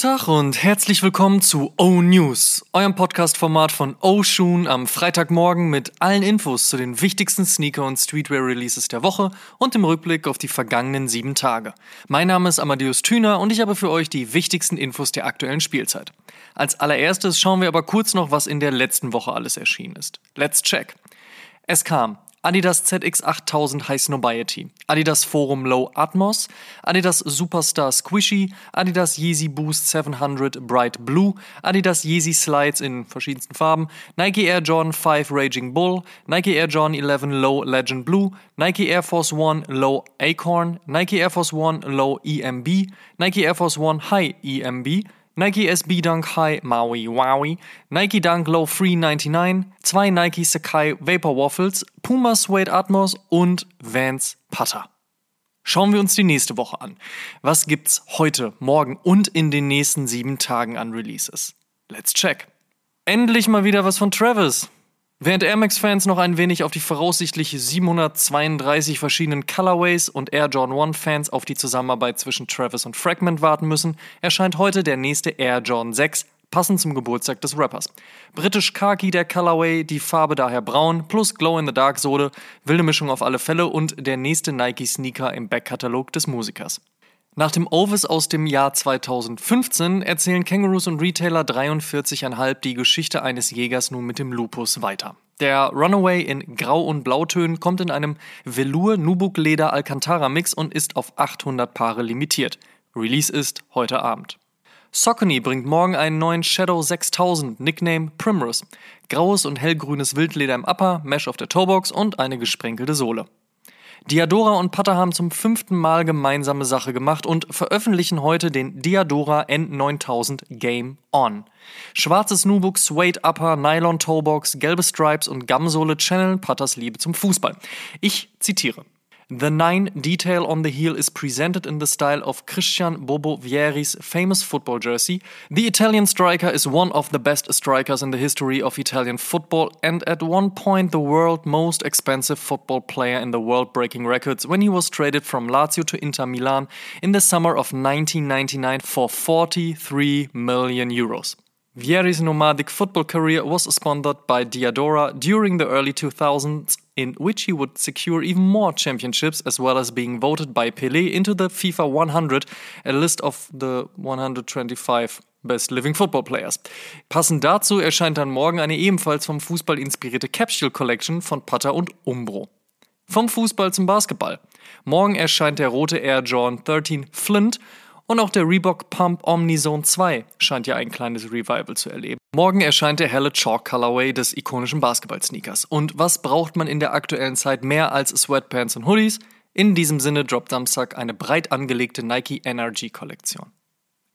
Tag und herzlich willkommen zu O News, eurem Podcast-Format von O Shoon am Freitagmorgen mit allen Infos zu den wichtigsten Sneaker- und Streetwear-Releases der Woche und dem Rückblick auf die vergangenen sieben Tage. Mein Name ist Amadeus Thüner und ich habe für euch die wichtigsten Infos der aktuellen Spielzeit. Als allererstes schauen wir aber kurz noch, was in der letzten Woche alles erschienen ist. Let's check. Es kam Adidas ZX8000 High Snobiety, Adidas Forum Low Atmos, Adidas Superstar Squishy, Adidas Yeezy Boost 700 Bright Blue, Adidas Yeezy Slides in verschiedensten Farben, Nike Air Jordan 5 Raging Bull, Nike Air Jordan 11 Low Legend Blue, Nike Air Force One Low Acorn, Nike Air Force One Low EMB, Nike Air Force One High EMB, Nike SB Dunk High Maui Wowie, Nike Dunk Low Free 99, zwei Nike Sakai Vapor Waffles, Puma Suede Atmos und Vans Putter. Schauen wir uns die nächste Woche an. Was gibt's heute, morgen und in den nächsten sieben Tagen an Releases? Let's check. Endlich mal wieder was von Travis. Während Air Max-Fans noch ein wenig auf die voraussichtlich 732 verschiedenen Colorways und Air Jordan 1-Fans auf die Zusammenarbeit zwischen Travis und Fragment warten müssen, erscheint heute der nächste Air Jordan 6, passend zum Geburtstag des Rappers. Britisch Khaki der Colorway, die Farbe daher braun, plus Glow-in-the-Dark-Sohle, wilde Mischung auf alle Fälle und der nächste Nike-Sneaker im Backkatalog des Musikers. Nach dem Ovis aus dem Jahr 2015 erzählen Kangaroos und Retailer 43,5 die Geschichte eines Jägers nun mit dem Lupus weiter. Der Runaway in Grau- und Blautönen kommt in einem Velour Nubuk Leder Alcantara Mix und ist auf 800 Paare limitiert. Release ist heute Abend. Saucony bringt morgen einen neuen Shadow 6000, Nickname Primrose. Graues und hellgrünes Wildleder im Upper, Mesh auf der Toebox und eine gesprenkelte Sohle. Diadora und Putter haben zum fünften Mal gemeinsame Sache gemacht und veröffentlichen heute den Diadora N9000 Game On. Schwarzes Nubuck, Suede Upper, Nylon Toebox, gelbe Stripes und Gamsohle channeln Putters Liebe zum Fußball. Ich zitiere. The nine detail on the heel is presented in the style of Christian Bobo Vieri's famous football jersey. The Italian striker is one of the best strikers in the history of Italian football and at one point the world most expensive football player in the world breaking records when he was traded from Lazio to Inter Milan in the summer of 1999 for 43 million euros. Vieri's nomadic football career was sponsored by Diadora during the early 2000s, in which he would secure even more championships, as well as being voted by Pelé into the FIFA 100, a list of the 125 Best Living Football Players. Passend dazu erscheint dann morgen eine ebenfalls vom Fußball inspirierte Capsule Collection von Putter und Umbro. Vom Fußball zum Basketball. Morgen erscheint der rote Air Jordan 13 Flint und auch der Reebok Pump Omnizone 2 scheint ja ein kleines Revival zu erleben. Morgen erscheint der helle Chalk Colorway des ikonischen Basketball-Sneakers. Und was braucht man in der aktuellen Zeit mehr als Sweatpants und Hoodies? In diesem Sinne droppt Samstag eine breit angelegte Nike Energy Kollektion.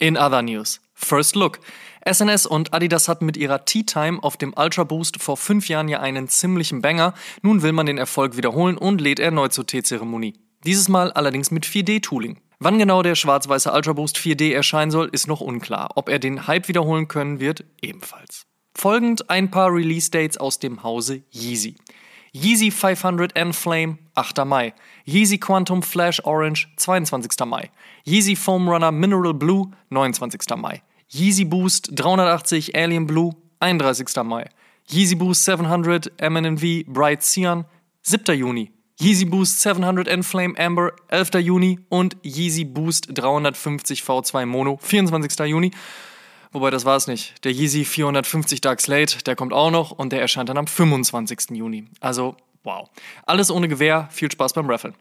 In other news. First Look. SNS und Adidas hatten mit ihrer Tea Time auf dem Ultra Boost vor fünf Jahren ja einen ziemlichen Banger. Nun will man den Erfolg wiederholen und lädt erneut zur Teezeremonie. Dieses Mal allerdings mit 4D-Tooling. Wann genau der schwarz-weiße Ultra Boost 4D erscheinen soll, ist noch unklar. Ob er den Hype wiederholen können wird, ebenfalls. Folgend ein paar Release-Dates aus dem Hause Yeezy. Yeezy 500 N Flame, 8. Mai. Yeezy Quantum Flash Orange, 22. Mai. Yeezy Foam Runner Mineral Blue, 29. Mai. Yeezy Boost 380 Alien Blue, 31. Mai. Yeezy Boost 700 MNV Bright Cyan, 7. Juni. Yeezy Boost 700 Enflame Amber 11. Juni und Yeezy Boost 350 V2 Mono 24. Juni. Wobei das war es nicht. Der Yeezy 450 Dark Slate, der kommt auch noch und der erscheint dann am 25. Juni. Also, wow. Alles ohne Gewehr, viel Spaß beim Raffle.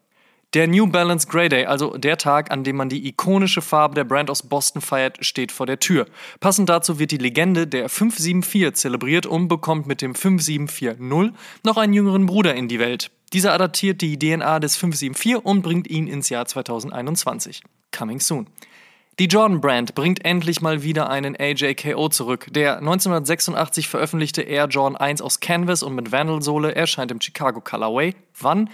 Der New Balance Grey Day, also der Tag, an dem man die ikonische Farbe der Brand aus Boston feiert, steht vor der Tür. Passend dazu wird die Legende der 574 zelebriert und bekommt mit dem 5740 noch einen jüngeren Bruder in die Welt. Dieser adaptiert die DNA des 574 und bringt ihn ins Jahr 2021. Coming soon. Die Jordan Brand bringt endlich mal wieder einen AJKO zurück. Der 1986 veröffentlichte Air Jordan 1 aus Canvas und mit Vandal-Sohle erscheint im Chicago Colorway. Wann?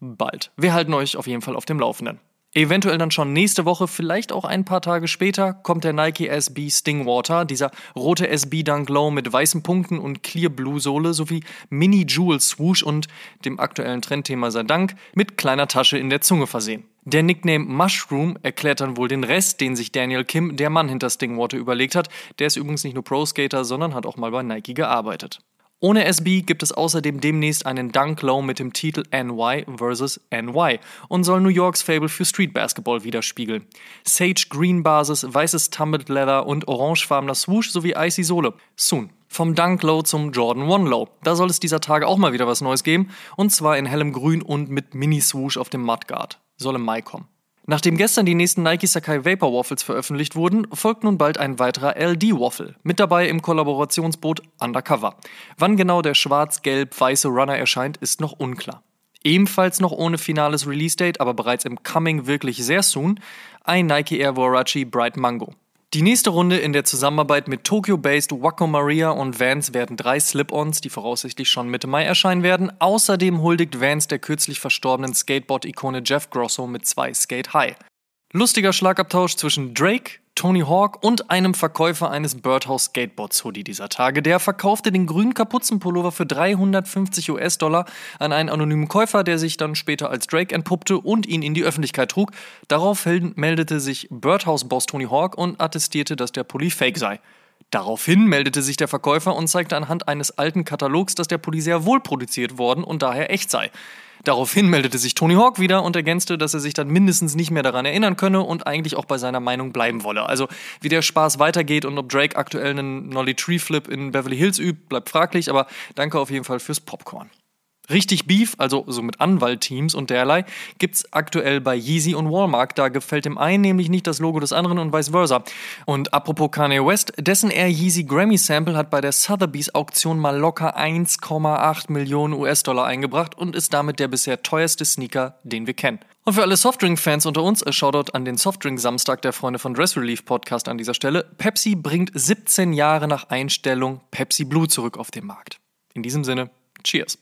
Bald. Wir halten euch auf jeden Fall auf dem Laufenden. Eventuell dann schon nächste Woche, vielleicht auch ein paar Tage später, kommt der Nike SB Stingwater, dieser rote SB Dunk Low mit weißen Punkten und Clear Blue Sohle sowie Mini Jewel Swoosh und dem aktuellen Trendthema sei Dank mit kleiner Tasche in der Zunge versehen. Der Nickname Mushroom erklärt dann wohl den Rest, den sich Daniel Kim, der Mann hinter Stingwater, überlegt hat. Der ist übrigens nicht nur Pro-Skater, sondern hat auch mal bei Nike gearbeitet. Ohne SB gibt es außerdem demnächst einen Dunk Low mit dem Titel NY vs. NY und soll New Yorks Fable für Street Basketball widerspiegeln. Sage Green Basis, weißes Tumbled Leather und orangefarbener Swoosh sowie Icy Sohle. Soon. Vom Dunk Low zum Jordan One Low. Da soll es dieser Tage auch mal wieder was Neues geben und zwar in hellem Grün und mit Mini Swoosh auf dem Mudguard soll im Mai kommen. Nachdem gestern die nächsten Nike Sakai Vapor Waffles veröffentlicht wurden, folgt nun bald ein weiterer LD Waffle. Mit dabei im Kollaborationsboot Undercover. Wann genau der schwarz-gelb-weiße Runner erscheint, ist noch unklar. Ebenfalls noch ohne finales Release-Date, aber bereits im Coming wirklich sehr soon, ein Nike Air Warachi Bright Mango. Die nächste Runde in der Zusammenarbeit mit Tokyo-based Waco Maria und Vans werden drei Slip-Ons, die voraussichtlich schon Mitte Mai erscheinen werden. Außerdem huldigt Vans der kürzlich verstorbenen Skateboard-Ikone Jeff Grosso mit zwei Skate High. Lustiger Schlagabtausch zwischen Drake, Tony Hawk und einem Verkäufer eines Birdhouse Skateboards Hoodie dieser Tage. Der verkaufte den grünen Kapuzenpullover für 350 US-Dollar an einen anonymen Käufer, der sich dann später als Drake entpuppte und ihn in die Öffentlichkeit trug. Daraufhin meldete sich Birdhouse-Boss Tony Hawk und attestierte, dass der Pulli fake sei. Daraufhin meldete sich der Verkäufer und zeigte anhand eines alten Katalogs, dass der Pulli sehr wohl produziert worden und daher echt sei. Daraufhin meldete sich Tony Hawk wieder und ergänzte, dass er sich dann mindestens nicht mehr daran erinnern könne und eigentlich auch bei seiner Meinung bleiben wolle. Also wie der Spaß weitergeht und ob Drake aktuell einen Nolly Tree Flip in Beverly Hills übt, bleibt fraglich, aber danke auf jeden Fall fürs Popcorn. Richtig Beef, also so mit Anwaltteams und derlei, gibt's aktuell bei Yeezy und Walmart. Da gefällt dem einen nämlich nicht das Logo des anderen und vice versa. Und apropos Kanye West, dessen Air Yeezy Grammy Sample hat bei der Sotheby's Auktion mal locker 1,8 Millionen US-Dollar eingebracht und ist damit der bisher teuerste Sneaker, den wir kennen. Und für alle Softdrink-Fans unter uns, a Shoutout an den Softdrink-Samstag der Freunde von Dress Relief Podcast an dieser Stelle. Pepsi bringt 17 Jahre nach Einstellung Pepsi Blue zurück auf den Markt. In diesem Sinne, Cheers.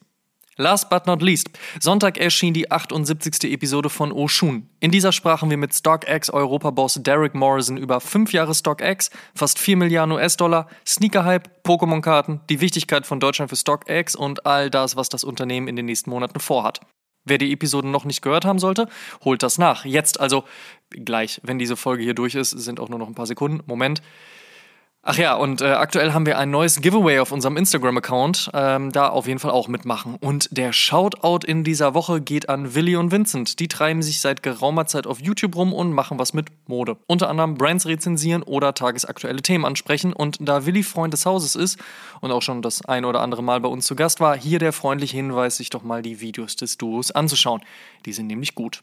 Last but not least, Sonntag erschien die 78. Episode von Oshun. In dieser sprachen wir mit StockX Europaboss Derek Morrison über 5 Jahre StockX, fast 4 Milliarden US-Dollar, Sneaker-Hype, Pokémon-Karten, die Wichtigkeit von Deutschland für StockX und all das, was das Unternehmen in den nächsten Monaten vorhat. Wer die Episoden noch nicht gehört haben sollte, holt das nach. Jetzt also gleich, wenn diese Folge hier durch ist, sind auch nur noch ein paar Sekunden. Moment. Ach ja, und äh, aktuell haben wir ein neues Giveaway auf unserem Instagram-Account. Ähm, da auf jeden Fall auch mitmachen. Und der Shoutout in dieser Woche geht an Willi und Vincent. Die treiben sich seit geraumer Zeit auf YouTube rum und machen was mit Mode. Unter anderem Brands rezensieren oder tagesaktuelle Themen ansprechen. Und da Willi Freund des Hauses ist und auch schon das ein oder andere Mal bei uns zu Gast war, hier der freundliche Hinweis, sich doch mal die Videos des Duos anzuschauen. Die sind nämlich gut.